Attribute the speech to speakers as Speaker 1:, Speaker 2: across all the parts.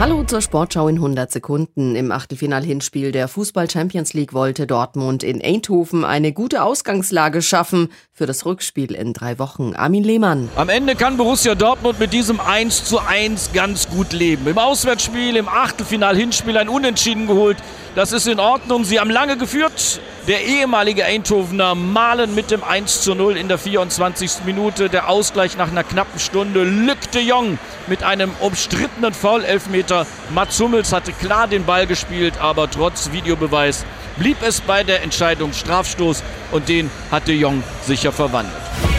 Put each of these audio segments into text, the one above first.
Speaker 1: Hallo zur Sportschau in 100 Sekunden. Im Achtelfinal-Hinspiel der Fußball Champions League wollte Dortmund in Eindhoven eine gute Ausgangslage schaffen für das Rückspiel in drei Wochen. Armin Lehmann.
Speaker 2: Am Ende kann Borussia Dortmund mit diesem 1 zu 1 ganz gut leben. Im Auswärtsspiel, im Achtelfinal-Hinspiel ein Unentschieden geholt. Das ist in Ordnung. Sie haben lange geführt. Der ehemalige Eindhovener malen mit dem 1 zu 0 in der 24. Minute. Der Ausgleich nach einer knappen Stunde. Luc de Jong mit einem umstrittenen Foul-Elfmeter. Mats Hummels hatte klar den Ball gespielt, aber trotz Videobeweis blieb es bei der Entscheidung Strafstoß und den hat de Jong sicher verwandelt.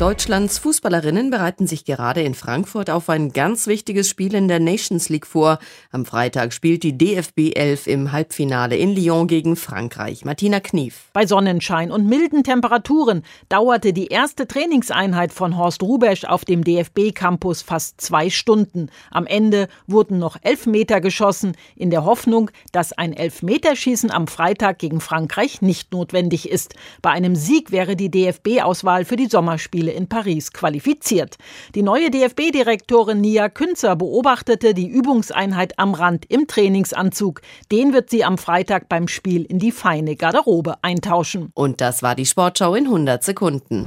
Speaker 1: Deutschlands Fußballerinnen bereiten sich gerade in Frankfurt auf ein ganz wichtiges Spiel in der Nations League vor. Am Freitag spielt die DFB 11 im Halbfinale in Lyon gegen Frankreich. Martina Knief.
Speaker 3: Bei Sonnenschein und milden Temperaturen dauerte die erste Trainingseinheit von Horst Rubesch auf dem DFB Campus fast zwei Stunden. Am Ende wurden noch elf Meter geschossen, in der Hoffnung, dass ein Elfmeterschießen am Freitag gegen Frankreich nicht notwendig ist. Bei einem Sieg wäre die DFB-Auswahl für die Sommerspiele Spiele in Paris qualifiziert. Die neue DFB-Direktorin Nia Künzer beobachtete die Übungseinheit am Rand im Trainingsanzug. Den wird sie am Freitag beim Spiel in die feine Garderobe eintauschen.
Speaker 1: Und das war die Sportschau in 100 Sekunden.